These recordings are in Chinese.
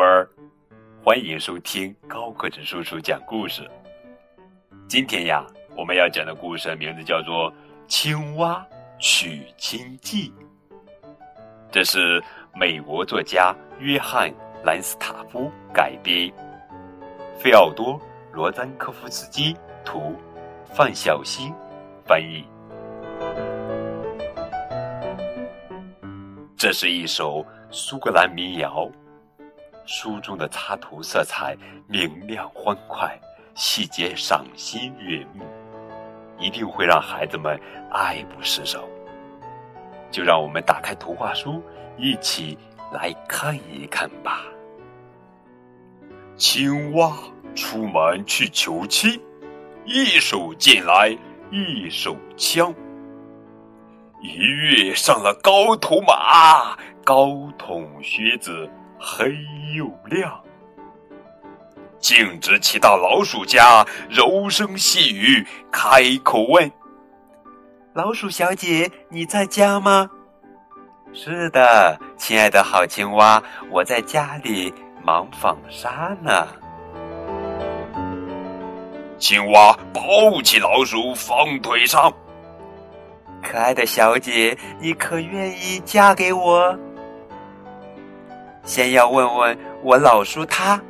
贝儿，欢迎收听高个子叔叔讲故事。今天呀，我们要讲的故事名字叫做《青蛙娶亲记》，这是美国作家约翰·兰斯塔夫改编，费奥多·罗丹科夫斯基图，范小新翻译。这是一首苏格兰民谣，书中的插图色彩明亮欢快，细节赏心悦目，一定会让孩子们爱不释手。就让我们打开图画书，一起来看一看吧。青蛙出门去求亲，一手剑来一手枪。一跃上了高头马，高筒靴子黑又亮。径直骑到老鼠家，柔声细语开口问：“老鼠小姐，你在家吗？”“是的，亲爱的好青蛙，我在家里忙纺纱呢。”青蛙抱起老鼠放腿上。可爱的小姐，你可愿意嫁给我？先要问问我老叔他，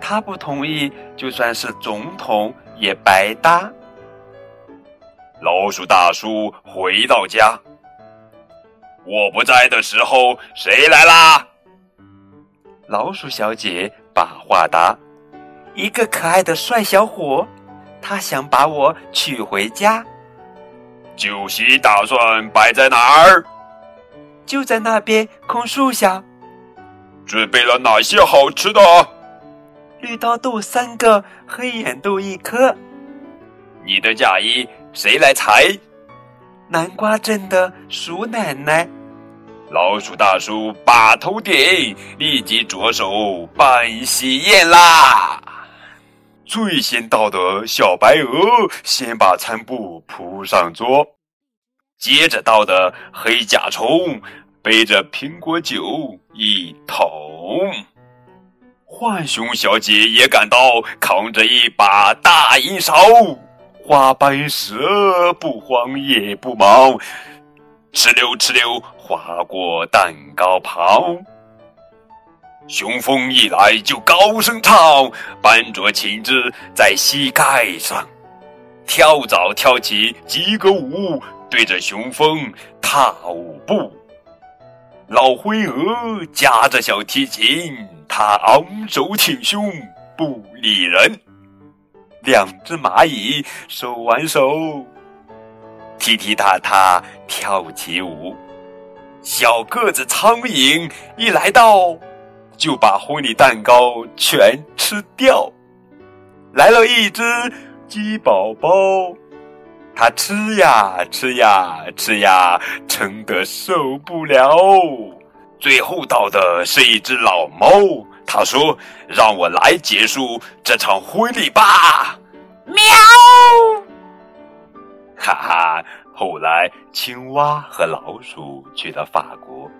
他不同意，就算是总统也白搭。老鼠大叔回到家，我不在的时候，谁来啦？老鼠小姐把话答：一个可爱的帅小伙，他想把我娶回家。酒席打算摆在哪儿？就在那边空树下。准备了哪些好吃的？绿豆豆三个，黑眼豆一颗。你的嫁衣谁来裁？南瓜镇的鼠奶奶。老鼠大叔把头点，立即着手办喜宴啦。最先到的小白鹅先把餐布铺上桌，接着到的黑甲虫背着苹果酒一桶，浣熊小姐也赶到，扛着一把大银勺，花瓣蛇不慌也不忙，哧溜哧溜划过蛋糕旁。雄蜂一来就高声唱，班卓亲自在膝盖上跳蚤跳起几个舞，对着雄蜂踏舞步。老灰鹅夹着小提琴，它昂首挺胸不理人。两只蚂蚁手挽手，踢踢踏踏跳起舞。小个子苍蝇一来到。就把婚礼蛋糕全吃掉。来了一只鸡宝宝，它吃呀吃呀吃呀，撑得受不了。最后到的是一只老猫，它说：“让我来结束这场婚礼吧。”喵！哈哈，后来青蛙和老鼠去了法国，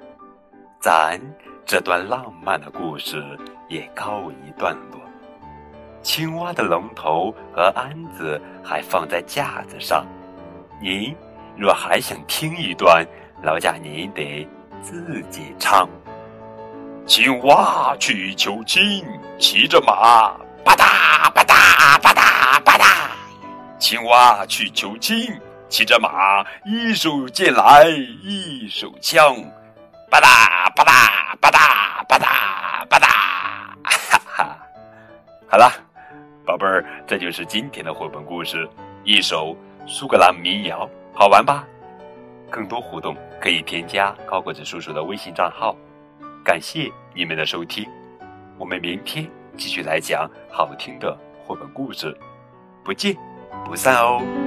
咱。这段浪漫的故事也告一段落。青蛙的龙头和鞍子还放在架子上。您若还想听一段，劳驾您得自己唱。青蛙去求亲，骑着马，吧嗒吧嗒吧嗒吧嗒。青蛙去求亲，骑着马，一手剑来一手枪，吧嗒吧嗒。吧嗒吧嗒吧嗒，哈哈！好了，宝贝儿，这就是今天的绘本故事，一首苏格兰民谣，好玩吧？更多互动可以添加高果子叔叔的微信账号。感谢你们的收听，我们明天继续来讲好听的绘本故事，不见不散哦。